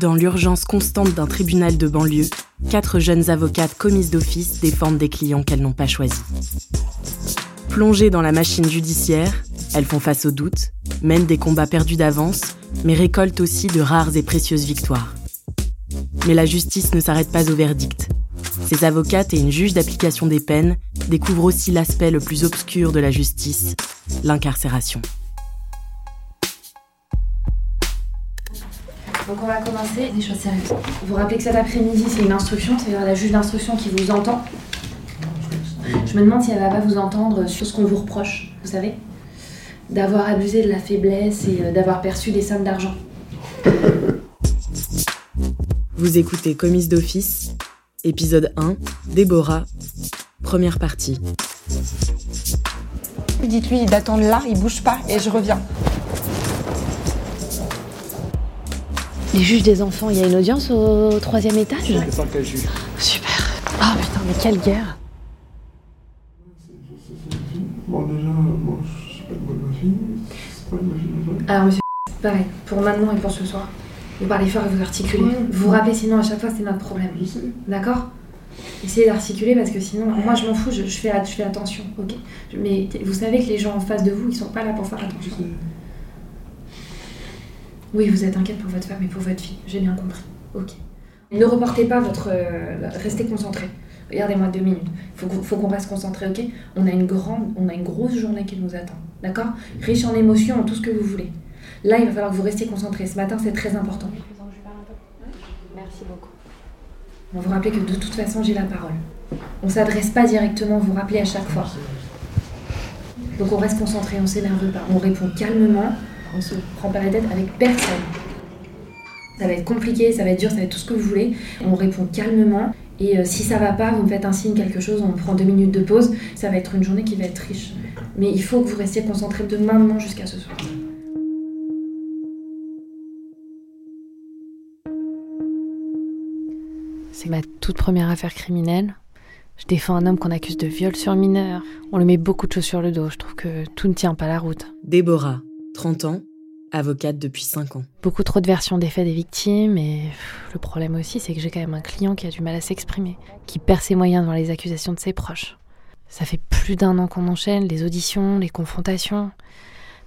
Dans l'urgence constante d'un tribunal de banlieue, quatre jeunes avocates commises d'office défendent des clients qu'elles n'ont pas choisis. Plongées dans la machine judiciaire, elles font face aux doutes, mènent des combats perdus d'avance, mais récoltent aussi de rares et précieuses victoires. Mais la justice ne s'arrête pas au verdict. Ces avocates et une juge d'application des peines découvrent aussi l'aspect le plus obscur de la justice, l'incarcération. Donc on va commencer des choses sérieuses. Vous vous rappelez que cet après-midi c'est une instruction, c'est la juge d'instruction qui vous entend. Je me demande si elle va pas vous entendre sur ce qu'on vous reproche, vous savez D'avoir abusé de la faiblesse et euh, d'avoir perçu des sommes d'argent. Vous écoutez Commise d'office, épisode 1, Déborah, première partie. Dites-lui d'attendre là, il bouge pas et je reviens. Les juges des enfants, il y a une audience au troisième étage juge? Super. Ah putain, mais quelle guerre Bon, déjà, moi, je sais pas de ma fille. C'est pas de ma fille. Alors monsieur, pareil, pour maintenant et pour ce soir. Vous parlez fort et vous articulez. Vous vous rappelez sinon à chaque fois c'est notre problème. D'accord? Essayez d'articuler parce que sinon, moi je m'en fous, je, je fais, je fais attention, ok? Mais vous savez que les gens en face de vous, ils sont pas là pour faire Je attention. Oui, vous êtes inquiète pour votre femme et pour votre fille, j'ai bien compris. Ok. Ne reportez pas votre. euh, restez concentré. Regardez-moi deux minutes. Faut, qu'on- faut qu'on reste concentré, ok? On a une grande, on a une grosse journée qui nous attend, d'accord? Riche en émotions, en tout ce que vous voulez. Là, il va falloir que vous restiez concentré. Ce matin, c'est très important. Merci beaucoup. On vous rappelez que de toute façon, j'ai la parole. On s'adresse pas directement, vous rappelez à chaque fois. Donc on reste concentré, on s'énerve pas. On répond calmement, on se prend pas la tête avec personne. Ça va être compliqué, ça va être dur, ça va être tout ce que vous voulez. On répond calmement. Et euh, si ça va pas, vous me faites un signe, quelque chose, on prend deux minutes de pause. Ça va être une journée qui va être riche. Mais il faut que vous restiez concentré de maintenant jusqu'à ce soir. C'est ma toute première affaire criminelle. Je défends un homme qu'on accuse de viol sur mineur. On lui met beaucoup de choses sur le dos. Je trouve que tout ne tient pas la route. Déborah, 30 ans, avocate depuis 5 ans. Beaucoup trop de versions des faits des victimes et le problème aussi c'est que j'ai quand même un client qui a du mal à s'exprimer, qui perd ses moyens devant les accusations de ses proches. Ça fait plus d'un an qu'on enchaîne les auditions, les confrontations.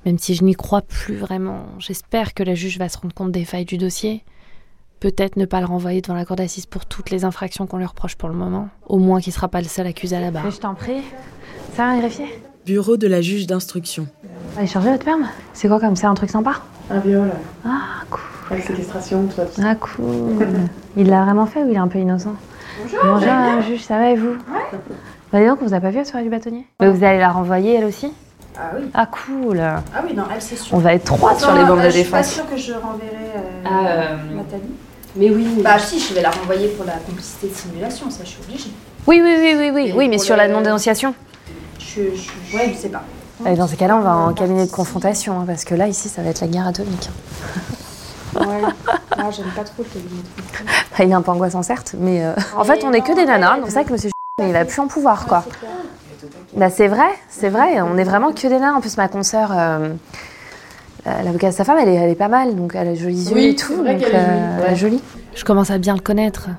Même si je n'y crois plus vraiment, j'espère que la juge va se rendre compte des failles du dossier. Peut-être ne pas le renvoyer devant la cour d'assises pour toutes les infractions qu'on lui reproche pour le moment. Au moins qu'il sera pas le seul accusé à la barre. je t'en prie. Ça va, greffier Bureau de la juge d'instruction. Allez charger votre perme C'est quoi comme c'est un truc sympa? Un viol, Ah, cool. avec séquestration, tout ça. tout ça. Ah, cool. il l'a vraiment fait ou il est un peu innocent? Bonjour. Bonjour, madame juge, ça va et vous? Bah, dis donc, on vous a pas vu à soirée du bâtonnier? Mais vous allez la renvoyer elle aussi? Ah oui. Ah, cool. Ah oui, non, elle c'est sûr. On va être trois sur les bandes euh, de Je suis pas défense. sûre que je renverrai euh, Ah, euh, Nathalie. Mais oui, mais- Bah si, je vais la renvoyer pour la complicité de simulation, ça je suis obligée. Oui, oui, oui, oui, oui, Et oui mais sur le- la non-dénonciation Je, je, ouais, je sais pas. Dans ces cas-là, on va en cabinet de confrontation, hein, parce que là, ici, ça va être la guerre atomique. Ouais. Moi, j'aime pas trop le cabinet de confrontation. Enfin, il est un peu angoissant, certes, mais euh, en fait, on est que des nanas, donc c'est vrai que monsieur il a plus en pouvoir, quoi. Bah, c'est vrai, c'est vrai, on est vraiment que des nains. En plus, ma consoeur, euh, euh, l'avocat de sa femme, elle est, elle est pas mal, donc elle a de jolis yeux Oui, et tout, vrai donc qu'elle est euh, elle est jolie. Je commence à bien le connaître.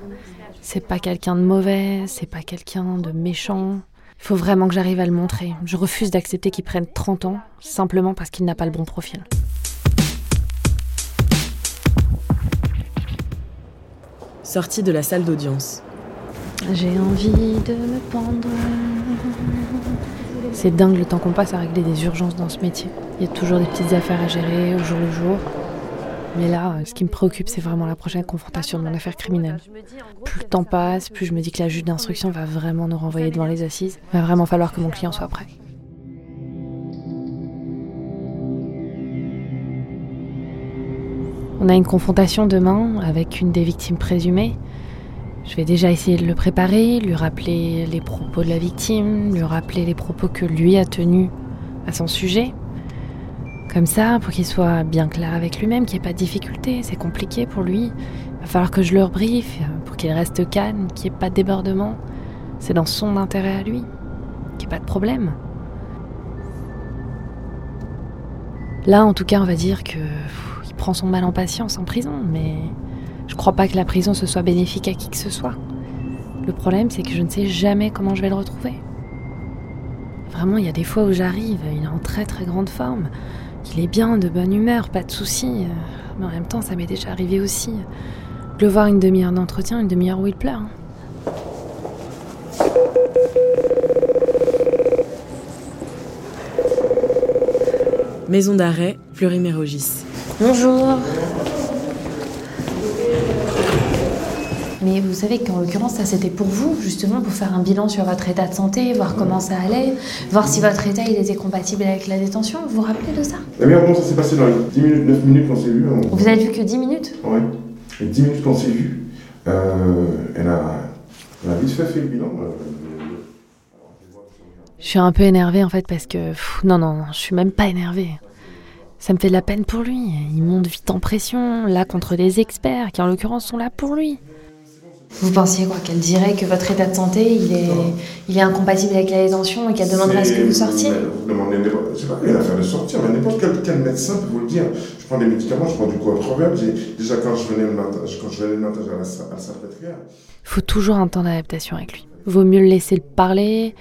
C'est pas quelqu'un de mauvais, c'est pas quelqu'un de méchant. Il faut vraiment que j'arrive à le montrer. Je refuse d'accepter qu'il prenne 30 ans simplement parce qu'il n'a pas le bon profil. Sortie de la salle d'audience. J'ai envie de me pendre. C'est dingue le temps qu'on passe à régler des urgences dans ce métier. Il y a toujours des petites affaires à gérer au jour le jour. Mais là, ce qui me préoccupe, c'est vraiment la prochaine confrontation de mon affaire criminelle. Plus le temps passe, plus je me dis que la juge d'instruction va vraiment nous renvoyer devant les assises. Il va vraiment falloir que mon client soit prêt. On a une confrontation demain avec une des victimes présumées. Je vais déjà essayer de le préparer, lui rappeler les propos de la victime, lui rappeler les propos que lui a tenus à son sujet. Comme ça, pour qu'il soit bien clair avec lui-même, qu'il n'y ait pas de difficulté, c'est compliqué pour lui. Il va falloir que je le rebriefe pour qu'il reste calme, qu'il n'y ait pas de débordement. C'est dans son intérêt à lui, qu'il n'y ait pas de problème. Là, en tout cas, on va dire que il prend son mal en patience en prison, mais je crois pas que la prison ce soit bénéfique à qui que ce soit. Le problème, c'est que je ne sais jamais comment je vais le retrouver. Vraiment, il y a des fois où j'arrive, il est en très très grande forme. Il est bien, de bonne humeur, pas de soucis. Mais en même temps, ça m'est déjà arrivé aussi. De le voir une demi-heure d'entretien, une demi-heure où il pleure. Maison d'arrêt, Fleury-Mérogis. Bonjour. Mais vous savez qu'en l'occurrence, ça c'était pour vous, justement, pour faire un bilan sur votre état de santé, voir comment ça allait, voir si votre état il était compatible avec la détention. Vous vous rappelez de ça? La meilleure bon, ça s'est passé dans les 10 minutes, 9 minutes qu'on s'est vu. On... Vous avez vu que 10 minutes? Ouais. Les 10 minutes qu'on s'est vu, euh, elle, a, elle a vite fait fait le bilan. euh, Je suis un peu énervée en fait parce que. pff, non, non, non, je suis même pas énervée. Ça me fait de la peine pour lui. Il monte vite en pression, là contre des experts qui en l'occurrence sont là pour lui. Vous pensiez quoi Qu'elle dirait que votre état de santé il est, il est incompatible avec la détention et qu'elle demanderait à ce que vous sortiez? Mais vous demandez C'est pas une affaire de sortir, mais n'importe quel, quel médecin peut vous le dire. Je prends des médicaments, je prends du coatrovel. j'ai- Déjà, quand je venais le matin, quand je venais le matin, à la salpêtrière. faut toujours un temps d'adaptation avec lui. Vaut mieux le laisser le parler,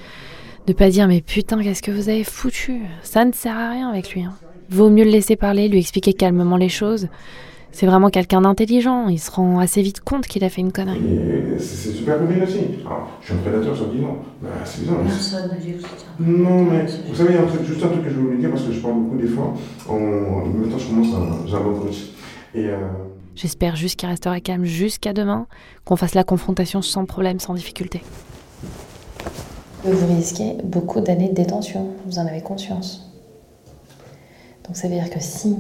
ne pas dire mais putain qu'est-ce que vous avez foutu? Ça ne sert à rien avec lui. hein. Vaut mieux le laisser parler, lui expliquer calmement les choses. C'est vraiment quelqu'un d'intelligent. Il se rend assez vite compte qu'il a fait une connerie. Et c'est super combien aussi. Alors, je suis un prédateur sur 10 ans. Bah, c'est bizarre. mais- Non, mais vous savez, il y a un truc, juste un truc que je voulais vous dire, parce que je parle beaucoup des fois. En même temps, je commence à. J'ai un. Et. Euh, J'espère juste qu'il restera calme jusqu'à demain, qu'on fasse la confrontation sans problème, sans difficulté. Vous risquez beaucoup d'années de détention, vous en avez conscience. Donc ça veut dire que si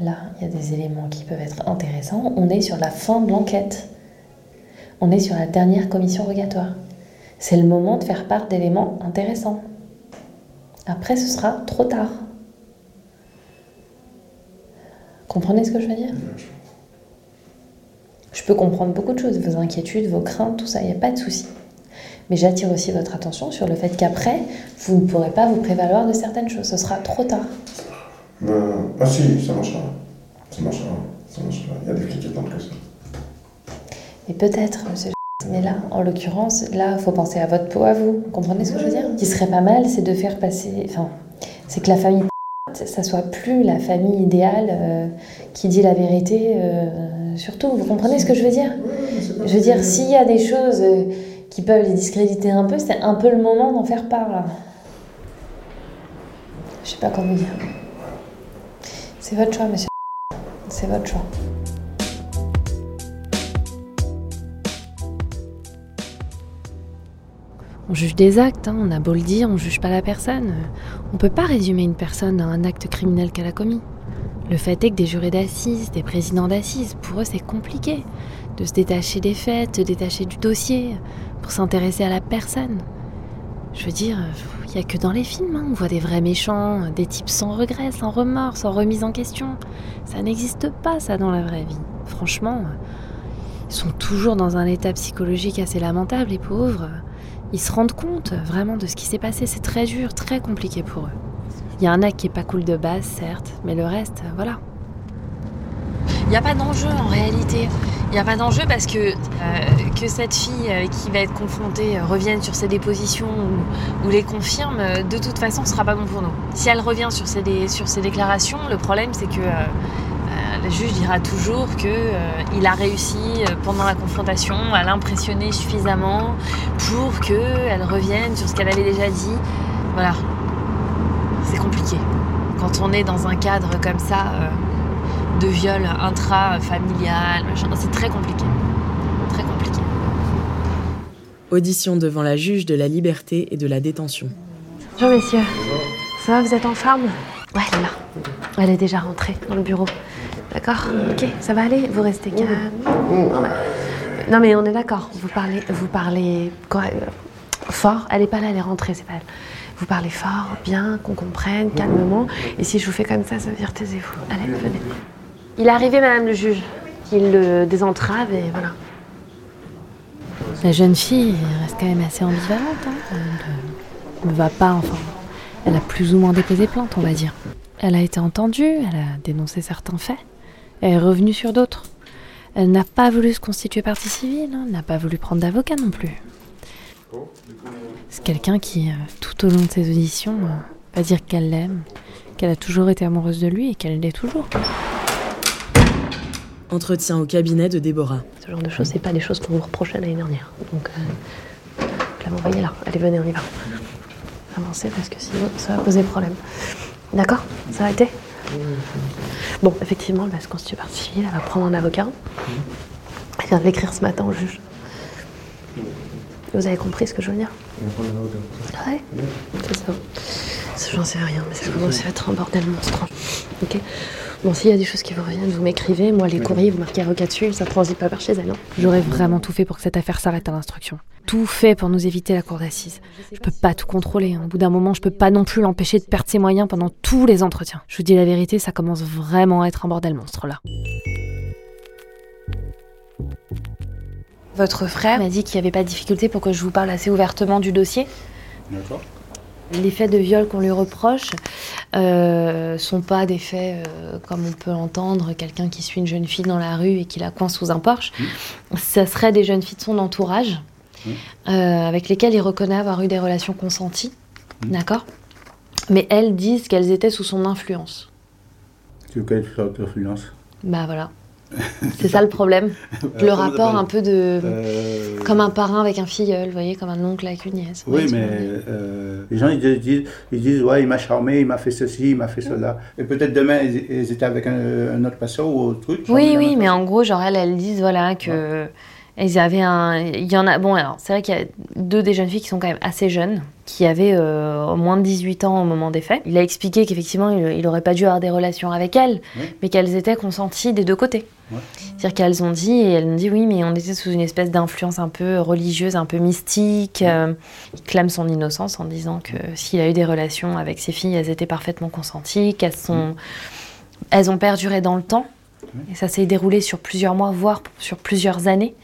là, il y a des éléments qui peuvent être intéressants, on est sur la fin de l'enquête. On est sur la dernière commission rogatoire. C'est le moment de faire part d'éléments intéressants. Après, ce sera trop tard. Comprenez ce que je veux dire? Je peux comprendre beaucoup de choses, vos inquiétudes, vos craintes, tout ça, il n'y a pas de souci. Mais j'attire aussi votre attention sur le fait qu'après, vous ne pourrez pas vous prévaloir de certaines choses. Ce sera trop tard. Euh, ah, si, ça marchera. Ça marchera. Ça marchera. Il y a des flics qui attendent que ça. Et peut-être, monsieur. Mais là, en l'occurrence, là, il faut penser à votre peau à vous. Vous comprenez ce que je veux dire? Ce qui serait pas mal, c'est de faire passer. Enfin, c'est que la famille. Ça soit plus la famille idéale euh, qui dit la vérité. euh, surtout, vous comprenez ce que je veux dire? Je veux dire, s'il y a des choses euh, qui peuvent les discréditer un peu, c'est un peu le moment d'en faire part là. Je sais pas comment dire. C'est votre choix, monsieur. C'est votre choix. On juge des actes, hein, on a beau le dire, on juge pas la personne. On peut pas résumer une personne à un acte criminel qu'elle a commis. Le fait est que des jurés d'assises, des présidents d'assises, pour eux c'est compliqué de se détacher des faits, de se détacher du dossier, pour s'intéresser à la personne. Je veux dire, il y a que dans les films, hein, on voit des vrais méchants, des types sans regret, sans remords, sans remise en question. Ça n'existe pas ça dans la vraie vie. Franchement, ils sont toujours dans un état psychologique assez lamentable, les pauvres. Ils se rendent compte vraiment de ce qui s'est passé. C'est très dur, très compliqué pour eux. Il y a un acte qui est pas cool de base, certes, mais le reste, voilà. Il n'y a pas d'enjeu en réalité. Il n'y a pas d'enjeu parce que euh, que cette fille euh, qui va être confrontée euh, revienne sur ses dépositions ou, les confirme, de toute façon, ce sera pas bon pour nous. Si elle revient sur ses, sur ses déclarations, le problème c'est que le juge dira toujours que euh, il a réussi pendant la confrontation à l'impressionner suffisamment pour qu'elle revienne sur ce qu'elle avait déjà dit. Voilà. C'est compliqué. Quand on est dans un cadre comme ça. De viol intra-familial, machin. c'est très compliqué. Très compliqué. Audition devant la juge de la liberté et de la détention. Bonjour messieurs. Ça va, vous êtes en forme? Ouais, elle est là. Elle est déjà rentrée dans le bureau. D'accord? Ok, ça va aller? Vous restez calme? Non mais, non, mais on est d'accord. Vous parlez, vous parlez quoi, euh, fort. Elle est pas là, elle est rentrée, c'est pas elle. Vous parlez fort, bien, qu'on comprenne, calmement. Et si je vous fais comme ça, ça veut dire taisez-vous. Allez, venez. Il est arrivé, madame le juge. Il le désentrave et voilà. La jeune fille reste quand même assez ambivalente. hein. Elle ne va pas, enfin. Elle a plus ou moins déposé plainte, on va dire. Elle a été entendue, elle a dénoncé certains faits, elle est revenue sur d'autres. Elle n'a pas voulu se constituer partie civile, hein, n'a pas voulu prendre d'avocat non plus. C'est quelqu'un qui, euh, tout au long de ses auditions, euh, va dire qu'elle l'aime, qu'elle a toujours été amoureuse de lui et qu'elle l'est toujours. Entretien au cabinet de Déborah. Ce genre de choses, c'est pas des choses qu'on vous reprochait l'année dernière. Donc, euh, la m'envoyer là. Allez, venez, on y va. Avancez parce que sinon, ça va poser problème. D'accord? Ça a été? Bon, effectivement, elle va se constituer partie civile, elle va prendre un avocat. Elle vient de l'écrire ce matin au juge. Vous avez compris ce que je veux dire? Ouais, c'est ça. Ça, J'en sais rien, mais ça commence à être un bordel monstre. Ok Bon, s'il y a des choses qui vous reviennent, vous m'écrivez. Moi, les courriers, vous marquez avocat dessus, ça transite pas par chez elle. hein. J'aurais vraiment tout fait pour que cette affaire s'arrête à l'instruction. Tout fait pour nous éviter la cour d'assises. Je peux pas tout contrôler. hein. Au bout d'un moment, je peux pas non plus l'empêcher de perdre ses moyens pendant tous les entretiens. Je vous dis la vérité, ça commence vraiment à être un bordel monstre là. Votre frère m'a dit qu'il n'y avait pas de difficulté pour que je vous parle assez ouvertement du dossier. D'accord. Les faits de viol qu'on lui reproche euh, sont pas des faits euh, comme on peut entendre, quelqu'un qui suit une jeune fille dans la rue et qui la coince sous un Porsche. Ça serait des jeunes filles de son entourage Mmh. euh, avec lesquelles il reconnaît avoir eu des relations consenties. D'accord? Mais elles disent qu'elles étaient sous son influence. Tu veux quelle sorte d'influence? Bah voilà. C'est ça le problème. Le rapport un peu de. Euh, Comme un parrain avec un filleul, vous voyez, comme un oncle avec une nièce. Oui, mais euh, les gens ils disent, ils disent ouais, il m'a charmé, il m'a fait ceci, il m'a fait cela. Et peut-être demain ils, ils étaient avec un, un autre patient ou autre truc. Oui, oui, mais en gros, genre, elles, elles disent, voilà, que. Elles avaient un. Il y en a. Bon, alors, c'est vrai qu'il y a deux des jeunes filles qui sont quand même assez jeunes, qui avaient euh, moins de 18 ans au moment des faits. Il a expliqué qu'effectivement, il, il aurait pas dû avoir des relations avec elles, Oui. mais qu'elles étaient consenties des deux côtés. Ouais. C'est-à-dire qu'elles ont dit, et elles ont dit, oui, mais on était sous une espèce d'influence un peu religieuse, un peu mystique. Euh, il clame son innocence en disant que s'il a eu des relations avec ses filles, elles étaient parfaitement consenties, qu'elles sont. Elles ont perduré dans le temps. Et ça s'est déroulé sur plusieurs mois, voire sur plusieurs années.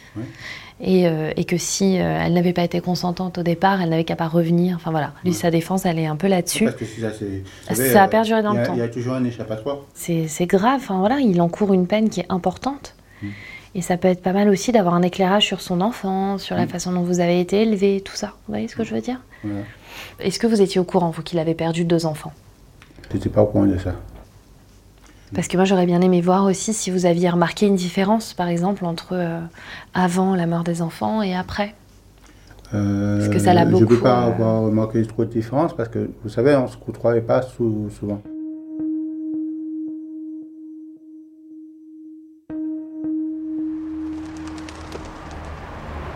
Et, euh, et que si euh, elle n'avait pas été consentante au départ, elle n'avait qu'à pas revenir. Enfin voilà, lui, Ouais. sa défense, elle est un peu là-dessus. Parce que si ça, vous Ça savez, a euh, perduré dans le temps. Il y a toujours un échappatoire. C'est grave, enfin voilà, il encourt une peine qui est importante. Mm. Et ça peut être pas mal aussi d'avoir un éclairage sur son enfance, sur la Mm. façon dont vous avez été élevé, tout ça. Vous voyez ce que je veux dire? Est-ce que vous étiez au courant, vous, qu'il avait perdu deux enfants? Je n'étais pas au courant de ça. Parce que moi, j'aurais bien aimé voir aussi si vous aviez remarqué une différence, par exemple, entre euh, avant la mort des enfants et après. Euh, Parce que ça l'a Je ne beaucoup, peux pas euh, avoir remarqué trop de différence parce que vous savez, on ne se côtoie pas sou- souvent.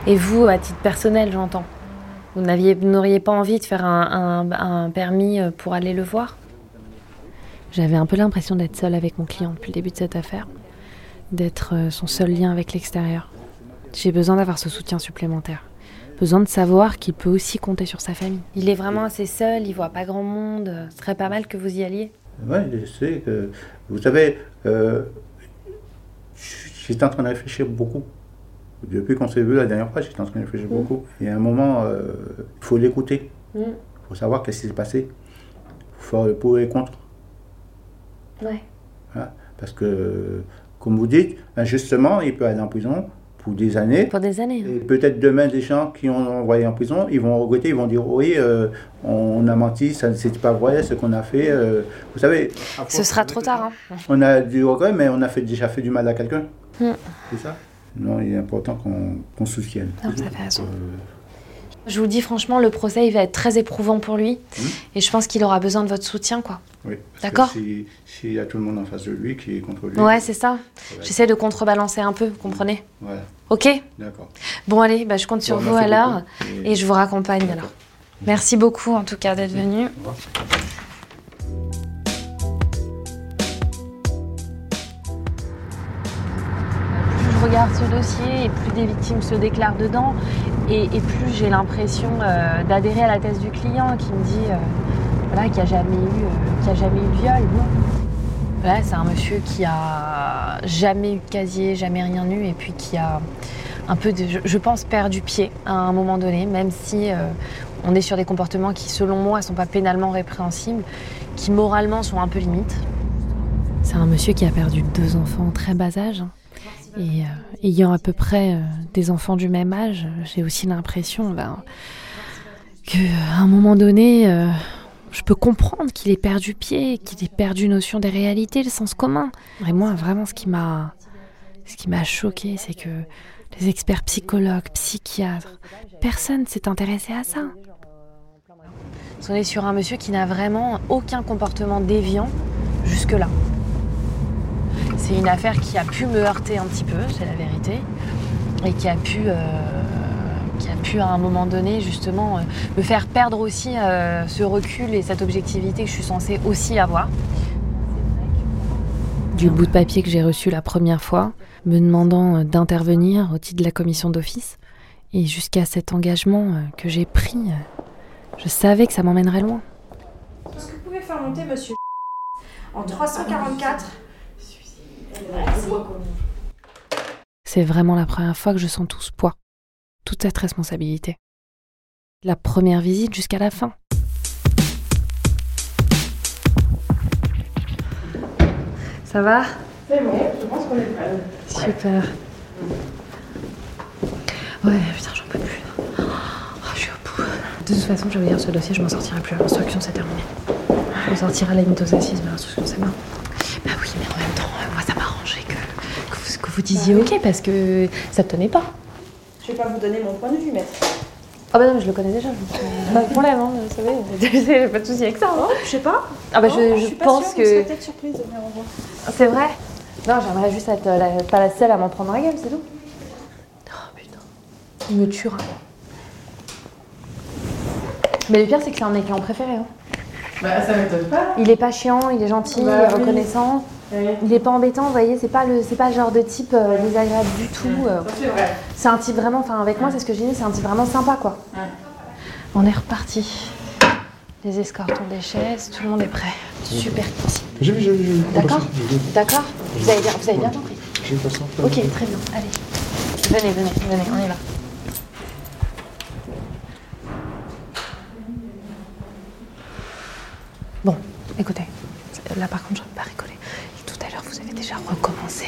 Et vous, à titre personnel, j'entends. Vous n'auriez pas envie de faire un, un- un permis pour aller le voir? J'avais un peu l'impression d'être seule avec mon client depuis le début de cette affaire, d'être euh, son seul lien avec l'extérieur. J'ai besoin d'avoir ce soutien supplémentaire. Besoin de savoir qu'il peut aussi compter sur sa famille. Il est vraiment assez seul, il voit pas grand monde. Ce serait pas mal que vous y alliez. Oui, je sais que. Vous savez, euh, j'étais en train de réfléchir beaucoup. Depuis qu'on s'est vu la dernière fois, j'étais en train de réfléchir beaucoup. Et à un moment, euh, il faut l'écouter. Mm. Il faut savoir qu'est-ce qui s'est passé. Il faut faire le pour et le contre. Ouais. Voilà. Parce que, comme vous dites, injustement, il peut aller en prison pour des années. Pour des années. hein. Et peut-être demain, des gens qui ont envoyé en prison, ils vont regretter, ils vont dire oui, euh, on a menti, ça c'était pas vrai, ce qu'on a fait. euh, vous savez. Ce sera trop tard. Hein. On a du regret, mais on a fait, déjà fait du mal à quelqu'un. Mm. C'est ça? Non, il est important qu'on qu'on se soutienne. Non, vous avez raison. Euh, Je vous le dis franchement, le procès il va être très éprouvant pour lui. Mhm. Et je pense qu'il aura besoin de votre soutien, quoi. oui, D'accord. si- S'il y a tout le monde en face de lui qui est contre lui. Ouais, c'est ça. J'essaie de contrebalancer un peu, vous comprenez Voilà, Ok d'accord. Bon, allez, bah, je compte sur vous alors. beaucoup. Et je vous raccompagne alors. Merci beaucoup en tout cas d'être venu. Au. Plus je regarde ce dossier et plus des victimes se déclarent dedans. Et, plus j'ai l'impression euh, d'adhérer à la thèse du client qui me dit euh, voilà, qu'il n'y a, jamais eu, euh, qu'il a jamais eu de viol. C'est un monsieur qui a jamais eu de casier, jamais rien eu, et puis qui a un peu, de, je, je pense, perdu pied à un moment donné, même si On est sur des comportements qui, selon moi, sont pas pénalement répréhensibles, qui moralement sont un peu limites. C'est un monsieur qui a perdu deux enfants très bas âge. Et euh, ayant à peu près euh, des enfants du même âge, j'ai aussi l'impression ben, qu'à un moment donné, euh, je peux comprendre qu'il ait perdu pied, qu'il ait perdu notion des réalités, le sens commun. Et moi, vraiment, ce qui m'a, ce qui m'a choqué, c'est que les experts psychologues, psychiatres, personne s'est intéressé à ça. On est sur un monsieur qui n'a vraiment aucun comportement déviant jusque-là. C'est une affaire qui a pu me heurter un petit peu, c'est la vérité, et qui a pu, euh, qui a pu à un moment donné justement euh, me faire perdre aussi euh, ce recul et cette objectivité que je suis censée aussi avoir. Du bout de papier que j'ai reçu la première fois, me demandant d'intervenir au titre de la commission d'office, et jusqu'à cet engagement que j'ai pris, je savais que ça m'emmènerait loin. Est-ce que vous pouvez faire monter monsieur en 344 C'est vraiment la première fois que je sens tout ce poids, toute cette responsabilité. La première visite jusqu'à la fin. Ça va? C'est bon, je pense qu'on est prêts. Super. Ouais, putain, j'en peux plus. Oh, je suis au bout. De toute façon, je vais lire ce dossier, je m'en sortirai plus. L'instruction, c'est terminé. Sortirai à la limite aux assises, mais l'instruction, c'est mort. Vous, disiez OK, parce que ça te tenait pas. Je vais pas vous donner mon point de vue, maître. Ah bah non, mais je le connais déjà, donc euh, pas de problème, hein, vous savez. J'ai pas de souci avec ça. hein. Je sais pas. Ah bah Non, je, je suis pas pense sûre, que... peut-être surprise de venir en voir. C'est vrai Non, j'aimerais juste être euh, la- pas la seule à m'en prendre la gueule, c'est tout. Oh putain. Il me tuera. Mais le pire, c'est que c'est un de mes clients préférés. hein. Bah, ça m'étonne pas. Il est pas chiant, il est gentil, Bah il est oui. Il est pas embêtant, vous voyez, c'est pas le, c'est pas le genre de type euh, désagréable du tout. euh. Ça, c'est vrai. C'est un type vraiment, enfin avec moi, c'est ce que je dis, c'est un type vraiment sympa, quoi. Ouais. On est reparti. Les escortes ont des chaises, tout le monde est prêt. Super. J'ai vu, j'ai vu, j'ai vu. D'accord. J'ai. D'accord Vous avez bien, vous avez bien compris. J'ai. Ok, très bien. Allez. Venez, venez, venez, on y va. Bon, écoutez, là par contre, je ne peux pas rigoler. Et tout à l'heure, vous avez déjà recommencé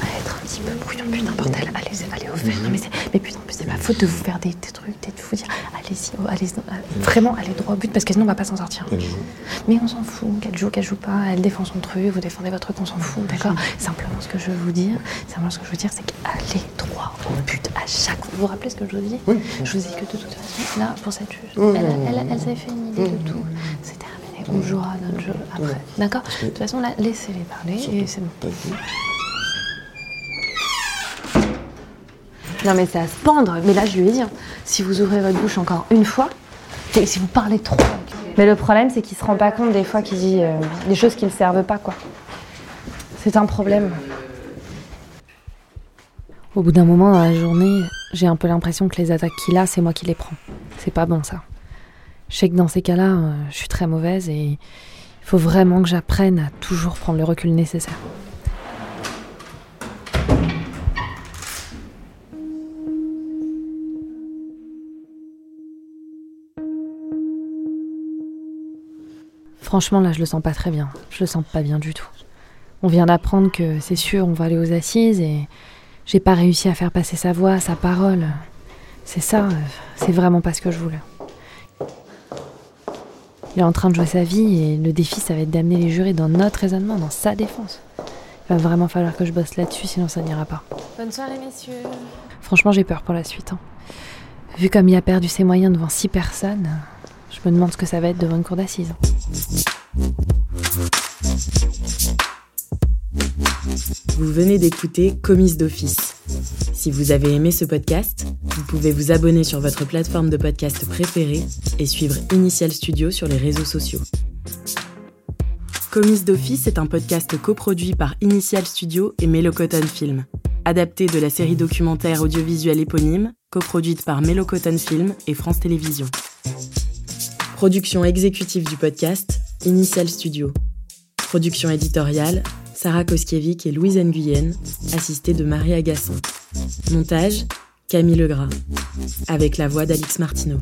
à être un petit peu brouillon. Putain, bordel, allez, allez au fait. Non, mais, mais putain, c'est ma faute de vous faire des, des trucs, de vous dire, allez-y, oh, allez vraiment, allez droit au but, parce que sinon, on va pas s'en sortir. Mais on s'en fout, qu'elle joue, qu'elle joue pas, elle défend son truc, vous défendez votre truc, on s'en fout, d'accord? Simplement, ce que je veux vous dire, simplement ce que je veux dire, c'est qu'allez droit au but à chaque fois. Vous vous rappelez ce que je vous dis Oui. Je vous ai dit que de toute façon, là, pour cette juge, Oh, elle, elle, elle, s'avait fait une idée de tout. On jouera notre jeu après, d'accord De toute façon, là, laissez-les parler et c'est bon. Non mais c'est à se pendre, mais là je lui ai dit, hein, si vous ouvrez votre bouche encore une fois, et si vous parlez trop. Mais le problème c'est qu'il se rend pas compte des fois qu'il dit euh, des choses qui ne servent pas quoi. C'est un problème. Au bout d'un moment dans la journée, j'ai un peu l'impression que les attaques qu'il a, c'est moi qui les prends. C'est pas bon ça. Je sais que dans ces cas-là, euh, je suis très mauvaise et il faut vraiment que j'apprenne à toujours prendre le recul nécessaire. Franchement, là, je le sens pas très bien. Je le sens pas bien du tout. On vient d'apprendre que c'est sûr, on va aller aux assises et j'ai pas réussi à faire passer sa voix, sa parole. C'est ça, euh, c'est vraiment pas ce que je voulais. Il est en train de jouer sa vie et le défi, ça va être d'amener les jurés dans notre raisonnement, dans sa défense. Il va vraiment falloir que je bosse là-dessus, sinon ça n'ira pas. Bonne soirée messieurs. Franchement, j'ai peur pour la suite. hein. Vu comme il a perdu ses moyens devant six personnes, je me demande ce que ça va être devant une cour d'assises. Vous venez d'écouter Commise d'office. Si vous avez aimé ce podcast, vous pouvez vous abonner sur votre plateforme de podcast préférée et suivre Initial Studio sur les réseaux sociaux. Commise d'office est un podcast coproduit par Initial Studio et Melocoton Film, adapté de la série documentaire audiovisuelle éponyme, coproduite par Melocoton Film et France Télévisions. Production exécutive du podcast, Initial Studio. Production éditoriale, Sarah Koskiewicz et Louise Nguyen, assistée de Marie Agasson. Montage, Camille Legras, avec la voix d'Alix Martineau.